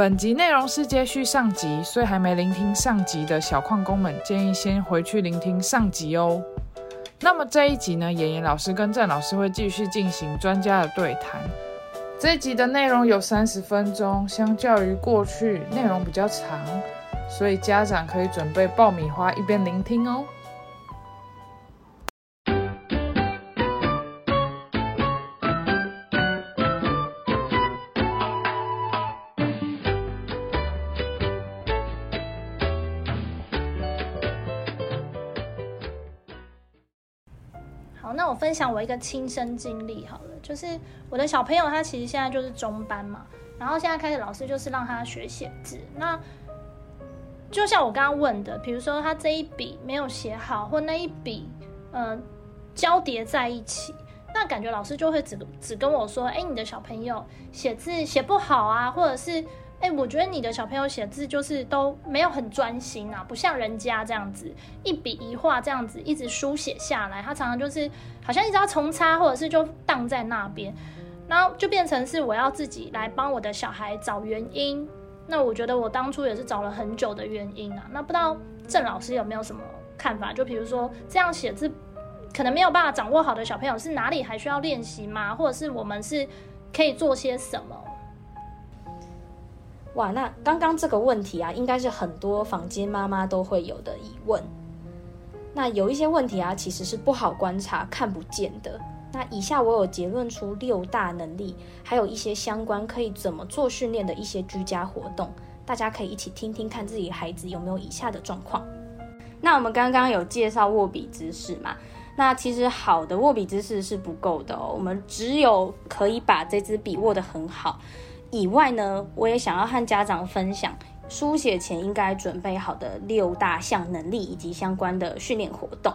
本集内容是接续上集，所以还没聆听上集的小矿工们，建议先回去聆听上集哦。那么这一集呢，妍妍老师跟郑老师会继续进行专家的对谈。这一集的内容有三十分钟，相较于过去内容比较长，所以家长可以准备爆米花一边聆听哦。分享我一个亲身经历好了，就是我的小朋友他其实现在就是中班嘛，然后现在开始老师就是让他学写字。那就像我刚刚问的，比如说他这一笔没有写好，或那一笔呃交叠在一起，那感觉老师就会只只跟我说，哎，你的小朋友写字写不好啊，或者是。哎，我觉得你的小朋友写字就是都没有很专心啊，不像人家这样子一笔一画这样子一直书写下来，他常常就是好像一直要重擦，或者是就荡在那边，然后就变成是我要自己来帮我的小孩找原因。那我觉得我当初也是找了很久的原因啊。那不知道郑老师有没有什么看法？就比如说这样写字可能没有办法掌握好的小朋友是哪里还需要练习吗？或者是我们是可以做些什么？哇，那刚刚这个问题啊，应该是很多房间妈妈都会有的疑问。那有一些问题啊，其实是不好观察、看不见的。那以下我有结论出六大能力，还有一些相关可以怎么做训练的一些居家活动，大家可以一起听听看自己孩子有没有以下的状况。那我们刚刚有介绍握笔姿势嘛？那其实好的握笔姿势是不够的哦，我们只有可以把这支笔握得很好。以外呢，我也想要和家长分享书写前应该准备好的六大项能力以及相关的训练活动。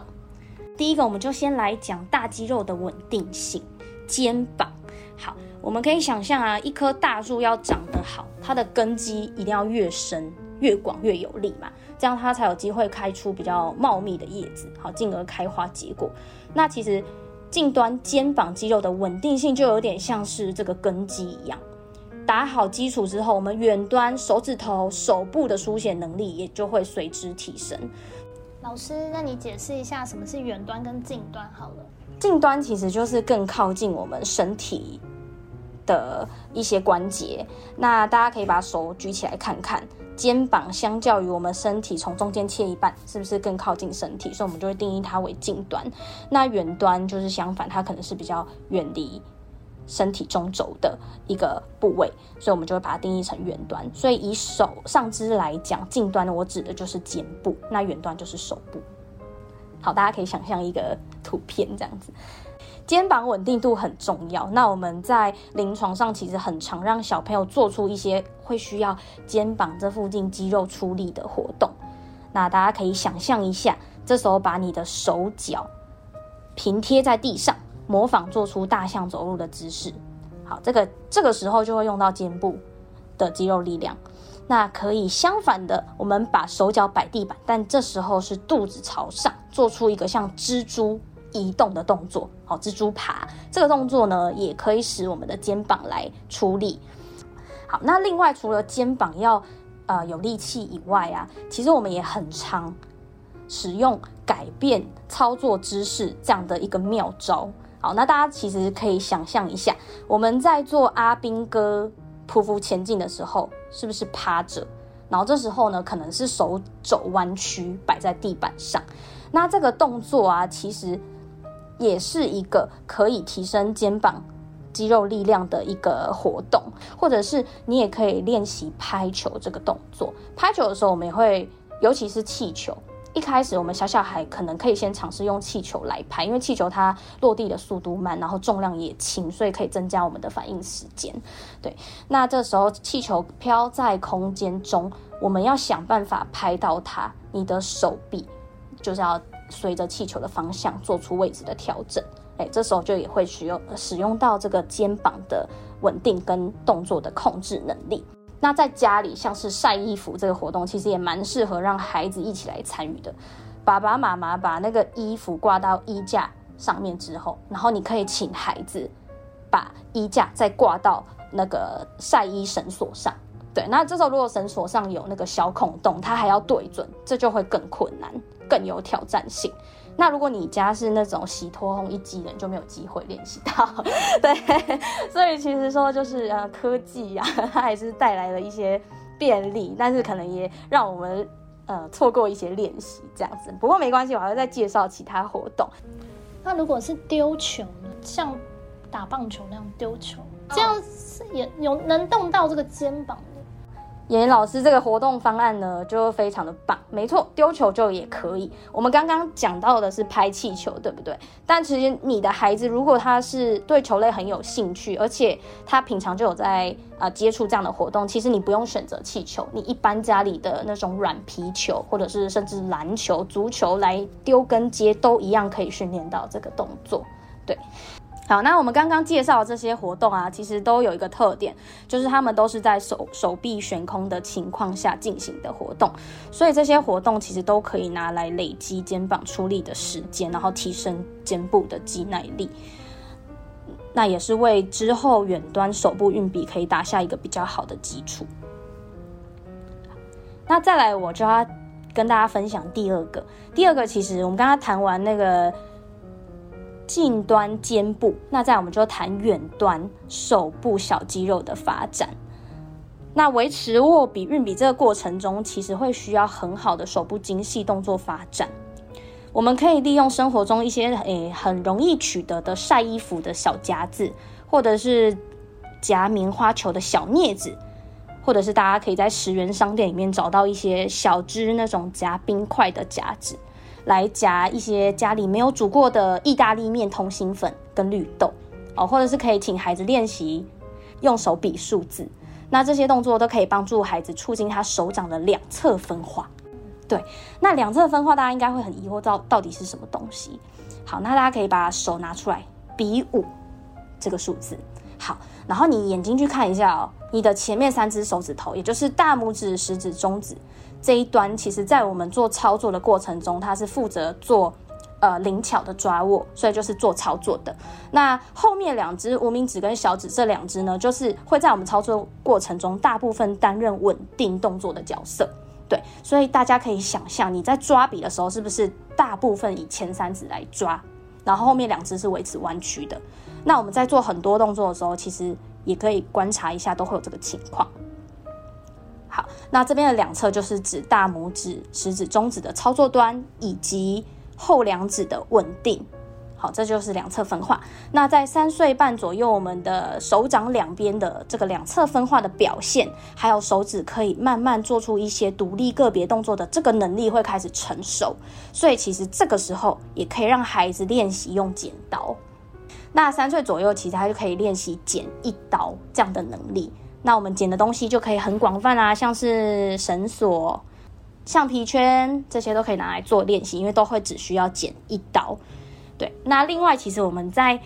第一个，我们就先来讲大肌肉的稳定性，肩膀。好，我们可以想象啊，一棵大树要长得好，它的根基一定要越深、越广、越有力嘛，这样它才有机会开出比较茂密的叶子，好，进而开花结果。那其实近端肩膀肌肉的稳定性就有点像是这个根基一样。打好基础之后，我们远端手指头、手部的书写能力也就会随之提升。老师，那你解释一下什么是远端跟近端好了。近端其实就是更靠近我们身体的一些关节。那大家可以把手举起来看看，肩膀相较于我们身体从中间切一半，是不是更靠近身体？所以我们就会定义它为近端。那远端就是相反，它可能是比较远离。身体中轴的一个部位，所以我们就会把它定义成远端。所以以手上肢来讲，近端呢，我指的就是肩部，那远端就是手部。好，大家可以想象一个图片这样子。肩膀稳定度很重要。那我们在临床上其实很常让小朋友做出一些会需要肩膀这附近肌肉出力的活动。那大家可以想象一下，这时候把你的手脚平贴在地上。模仿做出大象走路的姿势，好，这个这个时候就会用到肩部的肌肉力量。那可以相反的，我们把手脚摆地板，但这时候是肚子朝上，做出一个像蜘蛛移动的动作。好，蜘蛛爬这个动作呢，也可以使我们的肩膀来出力。好，那另外除了肩膀要呃有力气以外啊，其实我们也很常使用改变操作姿势这样的一个妙招。好，那大家其实可以想象一下，我们在做阿兵哥匍匐前进的时候，是不是趴着？然后这时候呢，可能是手肘弯曲摆在地板上。那这个动作啊，其实也是一个可以提升肩膀肌肉力量的一个活动，或者是你也可以练习拍球这个动作。拍球的时候，我们也会，尤其是气球。一开始，我们小小孩可能可以先尝试用气球来拍，因为气球它落地的速度慢，然后重量也轻，所以可以增加我们的反应时间。对，那这时候气球飘在空间中，我们要想办法拍到它。你的手臂就是要随着气球的方向做出位置的调整。哎，这时候就也会使用使用到这个肩膀的稳定跟动作的控制能力。那在家里，像是晒衣服这个活动，其实也蛮适合让孩子一起来参与的。爸爸妈妈把那个衣服挂到衣架上面之后，然后你可以请孩子把衣架再挂到那个晒衣绳索上，对，那这时候如果绳索上有那个小孔洞，它还要对准，这就会更困难，更有挑战性。那如果你家是那种洗脱烘一机人，就没有机会练习到。对，所以其实说就是呃科技呀，它还是带来了一些便利，但是可能也让我们呃错过一些练习这样子。不过没关系，我还会再介绍其他活动。那如果是丢球呢？像打棒球那样丢球，这样是也有能动到这个肩膀的。妍妍老师这个活动方案呢，就非常的棒。没错，丢球就也可以。我们刚刚讲到的是拍气球，对不对？但其实你的孩子如果他是对球类很有兴趣，而且他平常就有在啊接触这样的活动，其实你不用选择气球，你一般家里的那种软皮球，或者是甚至篮球、足球来丢跟接，都一样可以训练到这个动作。对。好，那我们刚刚介绍的这些活动啊，其实都有一个特点，就是他们都是在手手臂悬空的情况下进行的活动，所以这些活动其实都可以拿来累积肩膀出力的时间，然后提升肩部的肌耐力。那也是为之后远端手部运笔可以打下一个比较好的基础。那再来，我就要跟大家分享第二个，第二个其实我们刚刚谈完那个。近端肩部，那再我们就谈远端手部小肌肉的发展。那维持握笔、运笔这个过程中，其实会需要很好的手部精细动作发展。我们可以利用生活中一些诶很容易取得的晒衣服的小夹子，或者是夹棉花球的小镊子，或者是大家可以在十元商店里面找到一些小只那种夹冰块的夹子。来夹一些家里没有煮过的意大利面通心粉跟绿豆哦，或者是可以请孩子练习用手比数字，那这些动作都可以帮助孩子促进他手掌的两侧分化。对，那两侧分化大家应该会很疑惑到到底是什么东西。好，那大家可以把手拿出来比五这个数字。好，然后你眼睛去看一下哦，你的前面三只手指头，也就是大拇指、食指、中指。这一端其实，在我们做操作的过程中，它是负责做呃灵巧的抓握，所以就是做操作的。那后面两只无名指跟小指这两只呢，就是会在我们操作过程中大部分担任稳定动作的角色。对，所以大家可以想象，你在抓笔的时候，是不是大部分以前三指来抓，然后后面两只是维持弯曲的？那我们在做很多动作的时候，其实也可以观察一下，都会有这个情况。好，那这边的两侧就是指大拇指、食指、中指的操作端，以及后两指的稳定。好，这就是两侧分化。那在三岁半左右，我们的手掌两边的这个两侧分化的表现，还有手指可以慢慢做出一些独立个别动作的这个能力会开始成熟。所以其实这个时候也可以让孩子练习用剪刀。那三岁左右，其实他就可以练习剪一刀这样的能力。那我们剪的东西就可以很广泛啊，像是绳索、橡皮圈这些都可以拿来做练习，因为都会只需要剪一刀。对，那另外其实我们在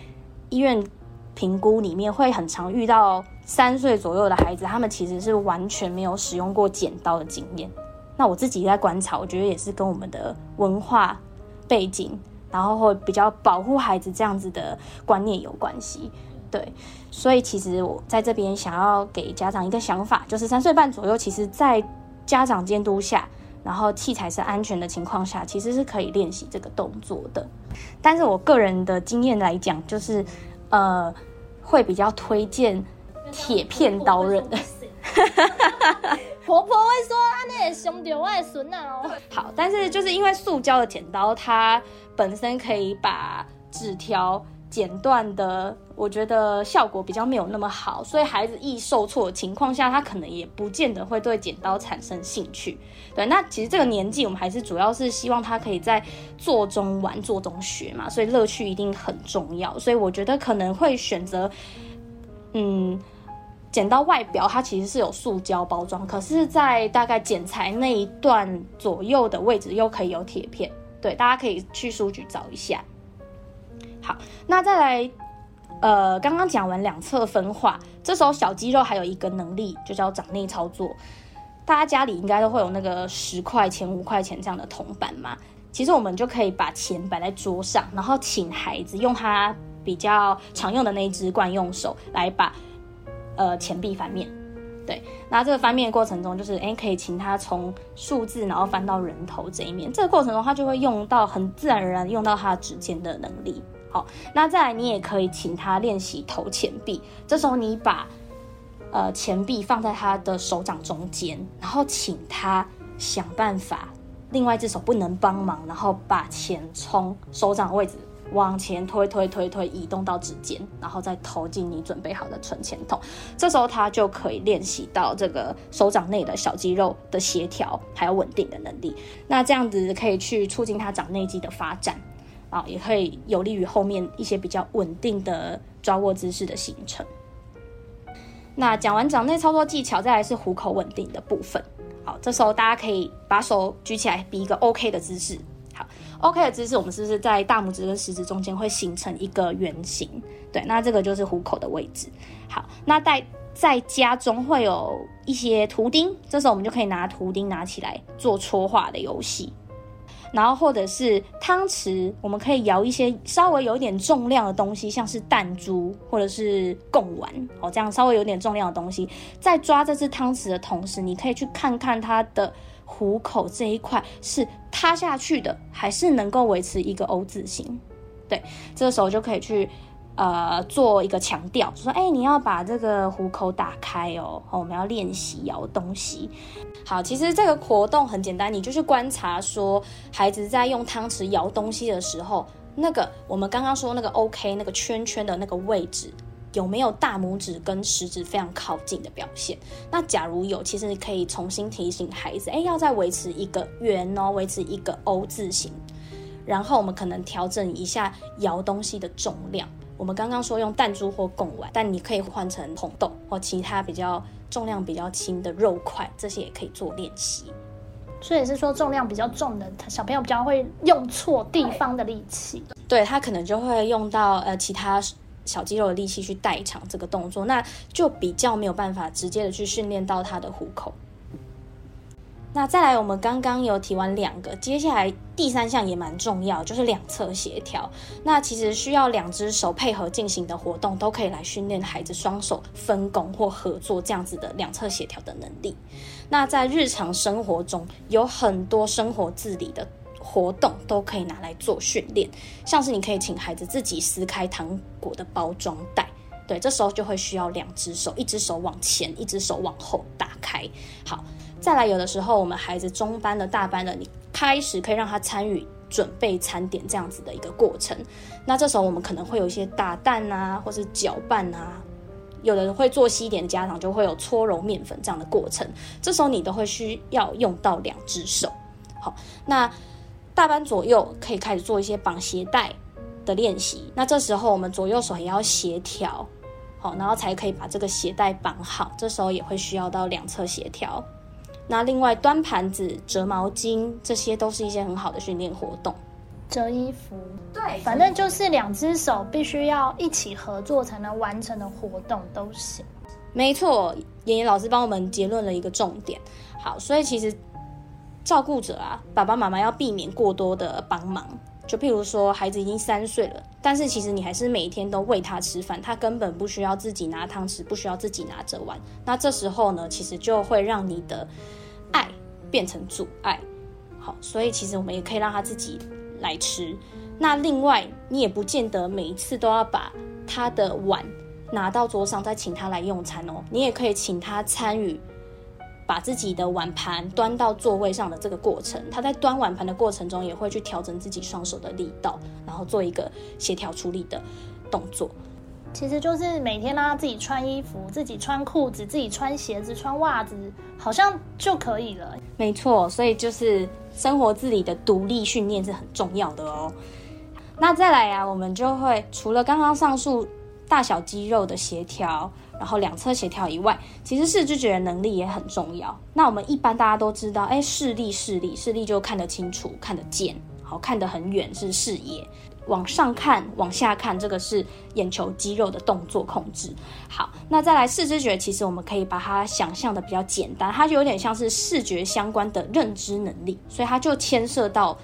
医院评估里面会很常遇到三岁左右的孩子，他们其实是完全没有使用过剪刀的经验。那我自己在观察，我觉得也是跟我们的文化背景，然后会比较保护孩子这样子的观念有关系。对，所以其实我在这边想要给家长一个想法，就是三岁半左右，其实，在家长监督下，然后器材是安全的情况下，其实是可以练习这个动作的。但是我个人的经验来讲，就是呃，会比较推荐铁片刀刃。婆婆会说：“啊，那凶掉我的孙啊！”哦，好，但是就是因为塑胶的剪刀，它本身可以把纸条。剪断的，我觉得效果比较没有那么好，所以孩子易受挫的情况下，他可能也不见得会对剪刀产生兴趣。对，那其实这个年纪，我们还是主要是希望他可以在做中玩，做中学嘛，所以乐趣一定很重要。所以我觉得可能会选择，嗯，剪刀外表它其实是有塑胶包装，可是，在大概剪裁那一段左右的位置又可以有铁片。对，大家可以去书局找一下。好，那再来，呃，刚刚讲完两侧分化，这时候小肌肉还有一个能力，就叫掌内操作。大家家里应该都会有那个十块钱、五块钱这样的铜板嘛？其实我们就可以把钱摆在桌上，然后请孩子用他比较常用的那一只惯用手来把呃钱币反面。对，那这个翻面的过程中，就是哎，可以请他从数字，然后翻到人头这一面。这个过程中，他就会用到很自然而然用到他指尖的能力。好，那再来，你也可以请他练习投钱币。这时候，你把呃钱币放在他的手掌中间，然后请他想办法，另外一只手不能帮忙，然后把钱从手掌位置。往前推推推推，移动到指尖，然后再投进你准备好的存钱筒。这时候他就可以练习到这个手掌内的小肌肉的协调还有稳定的能力。那这样子可以去促进他掌内肌的发展啊，也可以有利于后面一些比较稳定的抓握姿势的形成。那讲完掌内操作技巧，再来是虎口稳定的部分。好，这时候大家可以把手举起来，比一个 OK 的姿势。好 OK 的姿势，我们是不是在大拇指跟食指中间会形成一个圆形？对，那这个就是虎口的位置。好，那在在家中会有一些图钉，这时候我们就可以拿图钉拿起来做戳画的游戏。然后或者是汤匙，我们可以摇一些稍微有点重量的东西，像是弹珠或者是贡丸哦，这样稍微有点重量的东西，在抓这只汤匙的同时，你可以去看看它的。虎口这一块是塌下去的，还是能够维持一个 O 字形？对，这个时候就可以去呃做一个强调，说哎，你要把这个虎口打开哦。我们要练习摇东西。好，其实这个活动很简单，你就是观察说孩子在用汤匙摇东西的时候，那个我们刚刚说那个 OK 那个圈圈的那个位置。有没有大拇指跟食指非常靠近的表现？那假如有，其实你可以重新提醒孩子，哎，要再维持一个圆哦，维持一个 O 字形。然后我们可能调整一下摇东西的重量。我们刚刚说用弹珠或贡丸，但你可以换成红豆或其他比较重量比较轻的肉块，这些也可以做练习。所以是说重量比较重的小朋友比较会用错地方的力气，对他可能就会用到呃其他。小肌肉的力气去代偿这个动作，那就比较没有办法直接的去训练到他的虎口。那再来，我们刚刚有提完两个，接下来第三项也蛮重要，就是两侧协调。那其实需要两只手配合进行的活动，都可以来训练孩子双手分工或合作这样子的两侧协调的能力。那在日常生活中，有很多生活自理的。活动都可以拿来做训练，像是你可以请孩子自己撕开糖果的包装袋，对，这时候就会需要两只手，一只手往前，一只手往后打开。好，再来，有的时候我们孩子中班的大班的，你开始可以让他参与准备餐点这样子的一个过程。那这时候我们可能会有一些打蛋啊，或是搅拌啊，有的人会做西点，家长就会有搓揉面粉这样的过程。这时候你都会需要用到两只手。好，那。大班左右可以开始做一些绑鞋带的练习。那这时候我们左右手也要协调，好，然后才可以把这个鞋带绑好。这时候也会需要到两侧协调。那另外端盘子、折毛巾，这些都是一些很好的训练活动。折衣服，对，反正就是两只手必须要一起合作才能完成的活动都行。没错，妍妍老师帮我们结论了一个重点。好，所以其实。照顾者啊，爸爸妈妈要避免过多的帮忙。就譬如说，孩子已经三岁了，但是其实你还是每天都喂他吃饭，他根本不需要自己拿汤匙，不需要自己拿着碗。那这时候呢，其实就会让你的爱变成阻碍。好，所以其实我们也可以让他自己来吃。那另外，你也不见得每一次都要把他的碗拿到桌上再请他来用餐哦。你也可以请他参与。把自己的碗盘端到座位上的这个过程，他在端碗盘的过程中也会去调整自己双手的力道，然后做一个协调处理的动作。其实就是每天让他自己穿衣服、自己穿裤子、自己穿鞋子、穿袜子，好像就可以了。没错，所以就是生活自理的独立训练是很重要的哦。那再来啊，我们就会除了刚刚上述大小肌肉的协调。然后两侧协调以外，其实视知觉能力也很重要。那我们一般大家都知道，哎，视力视力视力就看得清楚、看得见，好看得很远是视野。往上看、往下看，这个是眼球肌肉的动作控制。好，那再来视知觉，其实我们可以把它想象的比较简单，它就有点像是视觉相关的认知能力，所以它就牵涉到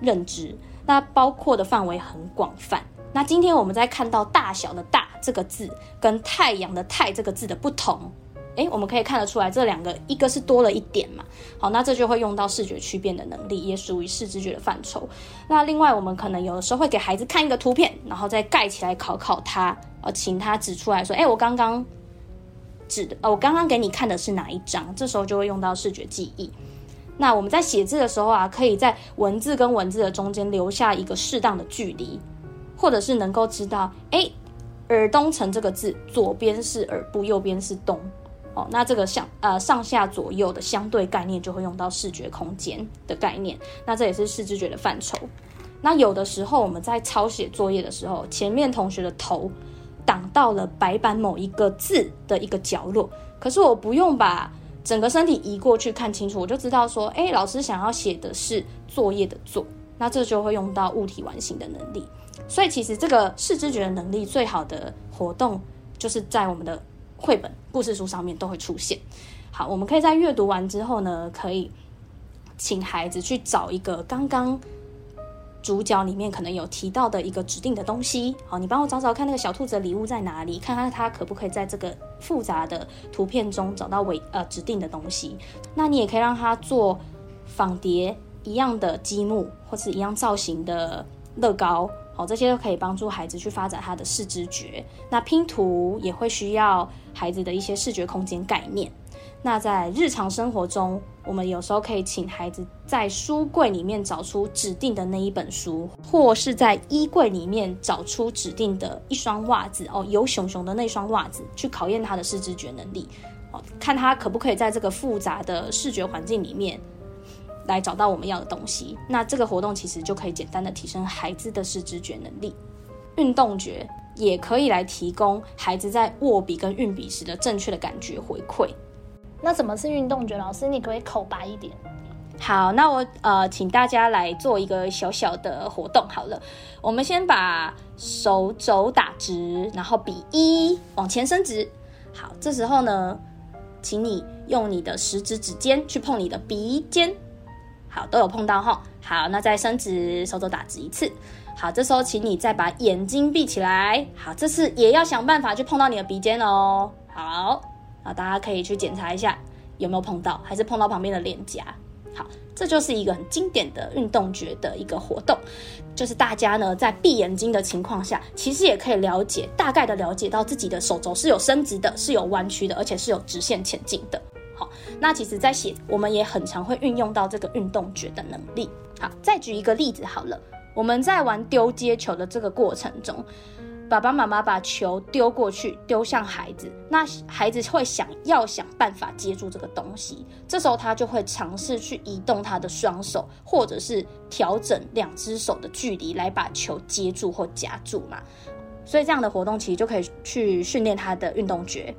认知，那包括的范围很广泛。那今天我们在看到“大小”的“大”这个字跟太阳的“太”这个字的不同，诶，我们可以看得出来这两个一个是多了一点嘛，好，那这就会用到视觉区辨的能力，也属于视知觉的范畴。那另外我们可能有的时候会给孩子看一个图片，然后再盖起来考考他，呃，请他指出来说，诶，我刚刚指的，呃，我刚刚给你看的是哪一张？这时候就会用到视觉记忆。那我们在写字的时候啊，可以在文字跟文字的中间留下一个适当的距离，或者是能够知道，哎，耳东城这个字左边是耳部，右边是东，哦，那这个相呃上下左右的相对概念就会用到视觉空间的概念，那这也是视知觉的范畴。那有的时候我们在抄写作业的时候，前面同学的头挡到了白板某一个字的一个角落，可是我不用把。整个身体移过去看清楚，我就知道说，哎，老师想要写的是作业的“作”，那这就会用到物体完形的能力。所以其实这个视知觉能力最好的活动，就是在我们的绘本故事书上面都会出现。好，我们可以在阅读完之后呢，可以请孩子去找一个刚刚。主角里面可能有提到的一个指定的东西，好，你帮我找找看那个小兔子的礼物在哪里，看看它可不可以在这个复杂的图片中找到尾呃指定的东西。那你也可以让他做仿叠一样的积木，或是一样造型的乐高，好，这些都可以帮助孩子去发展他的视知觉。那拼图也会需要孩子的一些视觉空间概念。那在日常生活中，我们有时候可以请孩子在书柜里面找出指定的那一本书，或是在衣柜里面找出指定的一双袜子哦，有熊熊的那双袜子，去考验他的视知觉能力哦，看他可不可以在这个复杂的视觉环境里面来找到我们要的东西。那这个活动其实就可以简单的提升孩子的视知觉能力。运动觉也可以来提供孩子在握笔跟运笔时的正确的感觉回馈。那什么是运动觉？老师，你可以口白一点。好，那我呃，请大家来做一个小小的活动。好了，我们先把手肘打直，然后比一往前伸直。好，这时候呢，请你用你的食指指尖去碰你的鼻尖。好，都有碰到哈。好，那再伸直手肘打直一次。好，这时候请你再把眼睛闭起来。好，这次也要想办法去碰到你的鼻尖哦。好。啊，大家可以去检查一下有没有碰到，还是碰到旁边的脸颊。好，这就是一个很经典的运动觉的一个活动，就是大家呢在闭眼睛的情况下，其实也可以了解大概的了解到自己的手肘是有伸直的，是有弯曲的，而且是有直线前进的。好，那其实，在写我们也很常会运用到这个运动觉的能力。好，再举一个例子好了，我们在玩丢接球的这个过程中。爸爸妈妈把球丢过去，丢向孩子，那孩子会想要想办法接住这个东西。这时候他就会尝试去移动他的双手，或者是调整两只手的距离来把球接住或夹住嘛。所以这样的活动其实就可以去训练他的运动觉。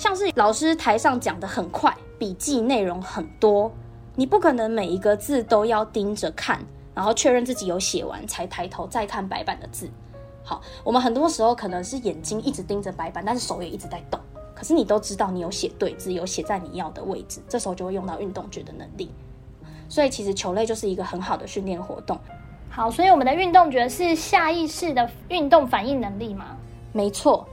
像是老师台上讲的很快，笔记内容很多，你不可能每一个字都要盯着看，然后确认自己有写完才抬头再看白板的字。好，我们很多时候可能是眼睛一直盯着白板，但是手也一直在动。可是你都知道你有写对字，有写在你要的位置，这时候就会用到运动觉的能力。所以其实球类就是一个很好的训练活动。好，所以我们的运动觉是下意识的运动反应能力吗？没错。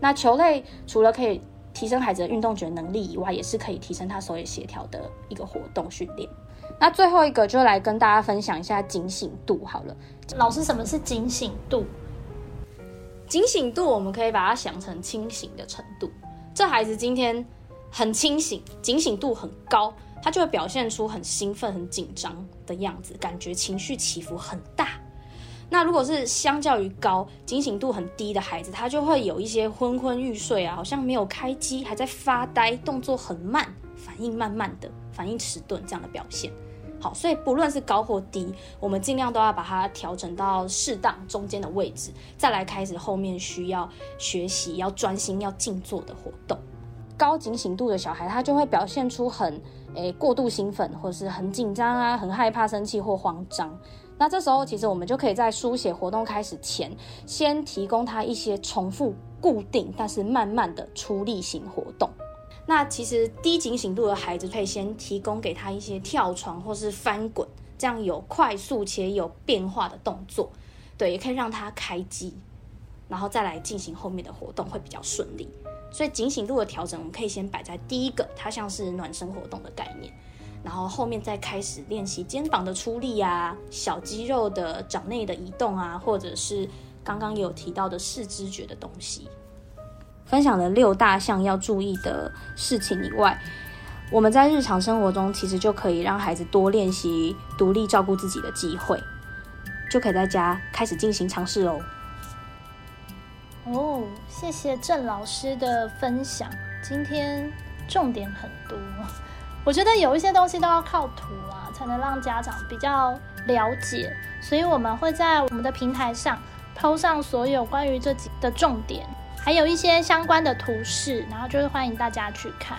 那球类除了可以提升孩子的运动觉能力以外，也是可以提升他手眼协调的一个活动训练。那最后一个就来跟大家分享一下警醒度好了。老师，什么是警醒度？警醒度，我们可以把它想成清醒的程度。这孩子今天很清醒，警醒度很高，他就会表现出很兴奋、很紧张的样子，感觉情绪起伏很大。那如果是相较于高警醒度很低的孩子，他就会有一些昏昏欲睡啊，好像没有开机，还在发呆，动作很慢，反应慢慢的，反应迟钝这样的表现。好，所以不论是高或低，我们尽量都要把它调整到适当中间的位置，再来开始后面需要学习、要专心、要静坐的活动。高警醒度的小孩，他就会表现出很诶过度兴奋，或者是很紧张啊，很害怕、生气或慌张。那这时候，其实我们就可以在书写活动开始前，先提供他一些重复、固定，但是慢慢的出力型活动。那其实低警醒度的孩子可以先提供给他一些跳床或是翻滚，这样有快速且有变化的动作，对，也可以让他开机，然后再来进行后面的活动会比较顺利。所以警醒度的调整，我们可以先摆在第一个，它像是暖身活动的概念，然后后面再开始练习肩膀的出力啊，小肌肉的掌内的移动啊，或者是刚刚有提到的视知觉的东西。分享了六大项要注意的事情以外，我们在日常生活中其实就可以让孩子多练习独立照顾自己的机会，就可以在家开始进行尝试哦。哦，谢谢郑老师的分享，今天重点很多。我觉得有一些东西都要靠图啊，才能让家长比较了解，所以我们会在我们的平台上抛上所有关于这几的重点，还有一些相关的图示，然后就是欢迎大家去看。